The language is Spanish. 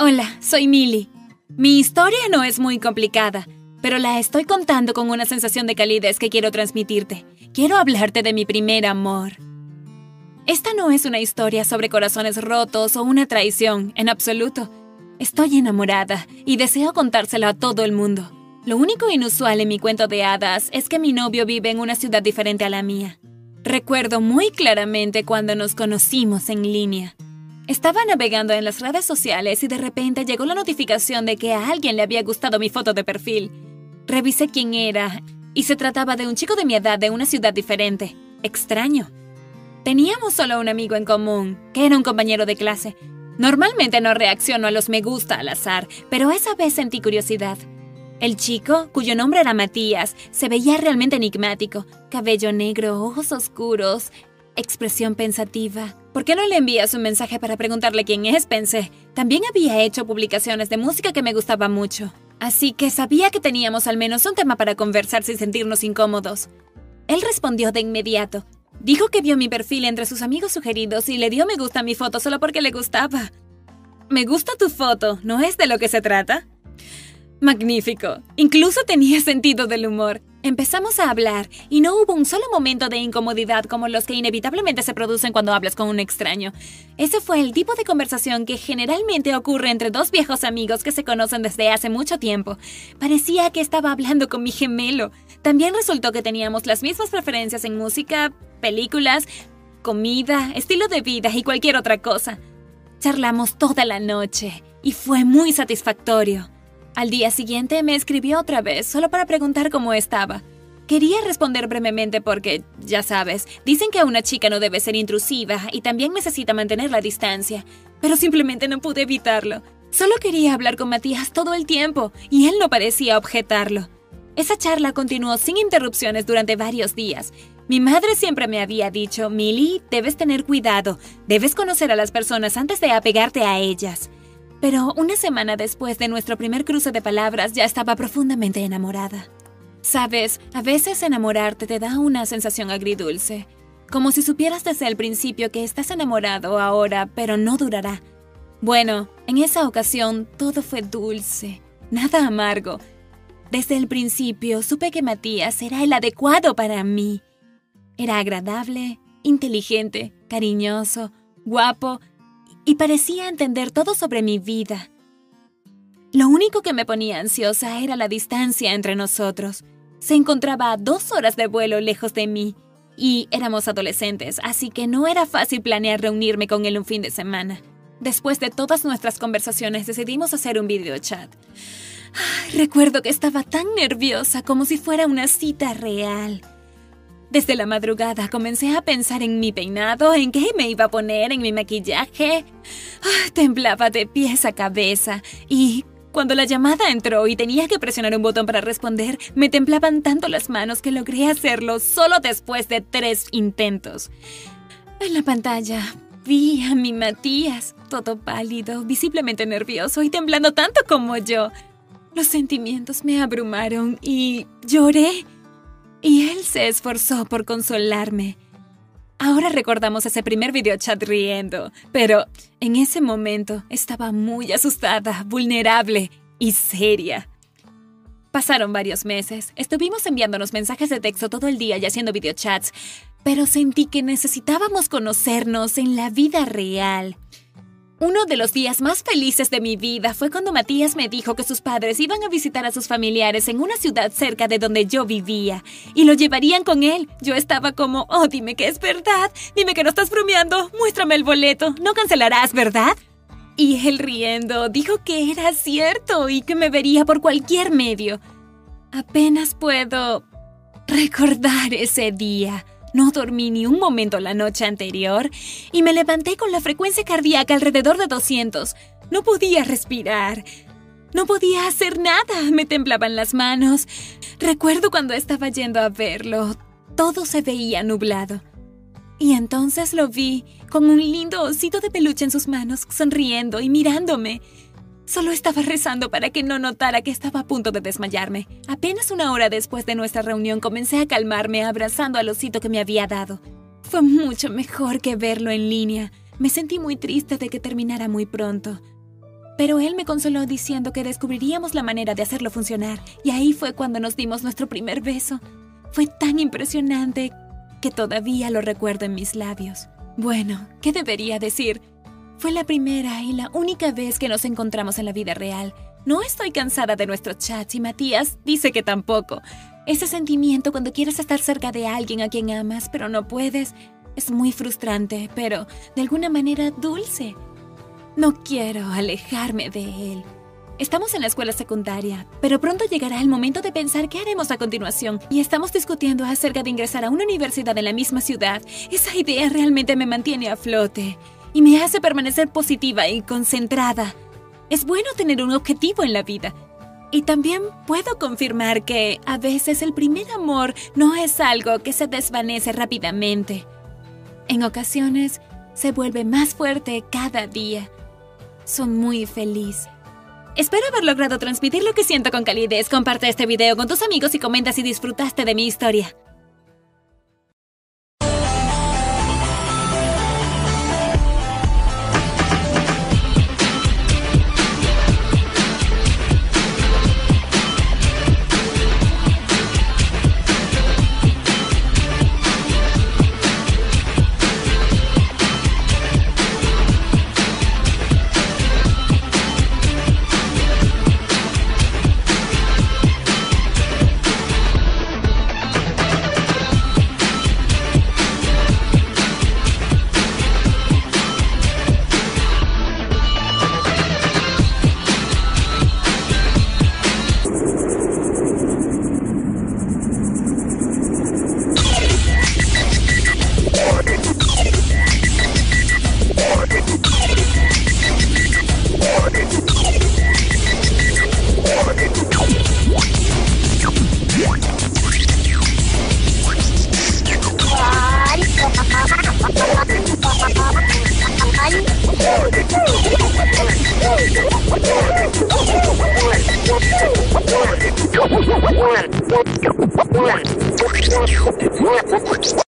Hola, soy Millie. Mi historia no es muy complicada, pero la estoy contando con una sensación de calidez que quiero transmitirte. Quiero hablarte de mi primer amor. Esta no es una historia sobre corazones rotos o una traición, en absoluto. Estoy enamorada y deseo contárselo a todo el mundo. Lo único inusual en mi cuento de hadas es que mi novio vive en una ciudad diferente a la mía. Recuerdo muy claramente cuando nos conocimos en línea. Estaba navegando en las redes sociales y de repente llegó la notificación de que a alguien le había gustado mi foto de perfil. Revisé quién era y se trataba de un chico de mi edad de una ciudad diferente. Extraño. Teníamos solo un amigo en común, que era un compañero de clase. Normalmente no reacciono a los me gusta al azar, pero esa vez sentí curiosidad. El chico, cuyo nombre era Matías, se veía realmente enigmático. Cabello negro, ojos oscuros, expresión pensativa. ¿Por qué no le envías un mensaje para preguntarle quién es? Pensé. También había hecho publicaciones de música que me gustaba mucho. Así que sabía que teníamos al menos un tema para conversar sin sentirnos incómodos. Él respondió de inmediato. Dijo que vio mi perfil entre sus amigos sugeridos y le dio me gusta a mi foto solo porque le gustaba. Me gusta tu foto, ¿no es de lo que se trata? Magnífico. Incluso tenía sentido del humor. Empezamos a hablar y no hubo un solo momento de incomodidad como los que inevitablemente se producen cuando hablas con un extraño. Ese fue el tipo de conversación que generalmente ocurre entre dos viejos amigos que se conocen desde hace mucho tiempo. Parecía que estaba hablando con mi gemelo. También resultó que teníamos las mismas preferencias en música, películas, comida, estilo de vida y cualquier otra cosa. Charlamos toda la noche y fue muy satisfactorio. Al día siguiente me escribió otra vez, solo para preguntar cómo estaba. Quería responder brevemente porque, ya sabes, dicen que una chica no debe ser intrusiva y también necesita mantener la distancia, pero simplemente no pude evitarlo. Solo quería hablar con Matías todo el tiempo y él no parecía objetarlo. Esa charla continuó sin interrupciones durante varios días. Mi madre siempre me había dicho, Millie, debes tener cuidado, debes conocer a las personas antes de apegarte a ellas. Pero una semana después de nuestro primer cruce de palabras ya estaba profundamente enamorada. Sabes, a veces enamorarte te da una sensación agridulce, como si supieras desde el principio que estás enamorado ahora, pero no durará. Bueno, en esa ocasión todo fue dulce, nada amargo. Desde el principio supe que Matías era el adecuado para mí. Era agradable, inteligente, cariñoso, guapo y parecía entender todo sobre mi vida. Lo único que me ponía ansiosa era la distancia entre nosotros. Se encontraba a dos horas de vuelo lejos de mí, y éramos adolescentes, así que no era fácil planear reunirme con él un fin de semana. Después de todas nuestras conversaciones decidimos hacer un video chat. recuerdo que estaba tan nerviosa como si fuera una cita real. Desde la madrugada comencé a pensar en mi peinado, en qué me iba a poner, en mi maquillaje. Ah, temblaba de pies a cabeza y cuando la llamada entró y tenía que presionar un botón para responder, me temblaban tanto las manos que logré hacerlo solo después de tres intentos. En la pantalla vi a mi Matías, todo pálido, visiblemente nervioso y temblando tanto como yo. Los sentimientos me abrumaron y lloré. Y él se esforzó por consolarme. Ahora recordamos ese primer videochat riendo, pero en ese momento estaba muy asustada, vulnerable y seria. Pasaron varios meses, estuvimos enviándonos mensajes de texto todo el día y haciendo videochats, pero sentí que necesitábamos conocernos en la vida real. Uno de los días más felices de mi vida fue cuando Matías me dijo que sus padres iban a visitar a sus familiares en una ciudad cerca de donde yo vivía y lo llevarían con él. Yo estaba como, oh, dime que es verdad, dime que no estás bromeando, muéstrame el boleto, no cancelarás, ¿verdad? Y él riendo dijo que era cierto y que me vería por cualquier medio. Apenas puedo recordar ese día. No dormí ni un momento la noche anterior y me levanté con la frecuencia cardíaca alrededor de 200. No podía respirar. No podía hacer nada. Me temblaban las manos. Recuerdo cuando estaba yendo a verlo. Todo se veía nublado. Y entonces lo vi, con un lindo osito de peluche en sus manos, sonriendo y mirándome. Solo estaba rezando para que no notara que estaba a punto de desmayarme. Apenas una hora después de nuestra reunión comencé a calmarme abrazando al osito que me había dado. Fue mucho mejor que verlo en línea. Me sentí muy triste de que terminara muy pronto. Pero él me consoló diciendo que descubriríamos la manera de hacerlo funcionar, y ahí fue cuando nos dimos nuestro primer beso. Fue tan impresionante que todavía lo recuerdo en mis labios. Bueno, ¿qué debería decir? Fue la primera y la única vez que nos encontramos en la vida real. No estoy cansada de nuestros chats y Matías dice que tampoco. Ese sentimiento cuando quieres estar cerca de alguien a quien amas, pero no puedes, es muy frustrante, pero de alguna manera dulce. No quiero alejarme de él. Estamos en la escuela secundaria, pero pronto llegará el momento de pensar qué haremos a continuación y estamos discutiendo acerca de ingresar a una universidad en la misma ciudad. Esa idea realmente me mantiene a flote y me hace permanecer positiva y concentrada. Es bueno tener un objetivo en la vida. Y también puedo confirmar que a veces el primer amor no es algo que se desvanece rápidamente. En ocasiones se vuelve más fuerte cada día soy muy feliz. Espero haber logrado transmitir lo que siento con calidez. Comparte este video con tus amigos y comenta si disfrutaste de mi historia. わっかっこいいわ。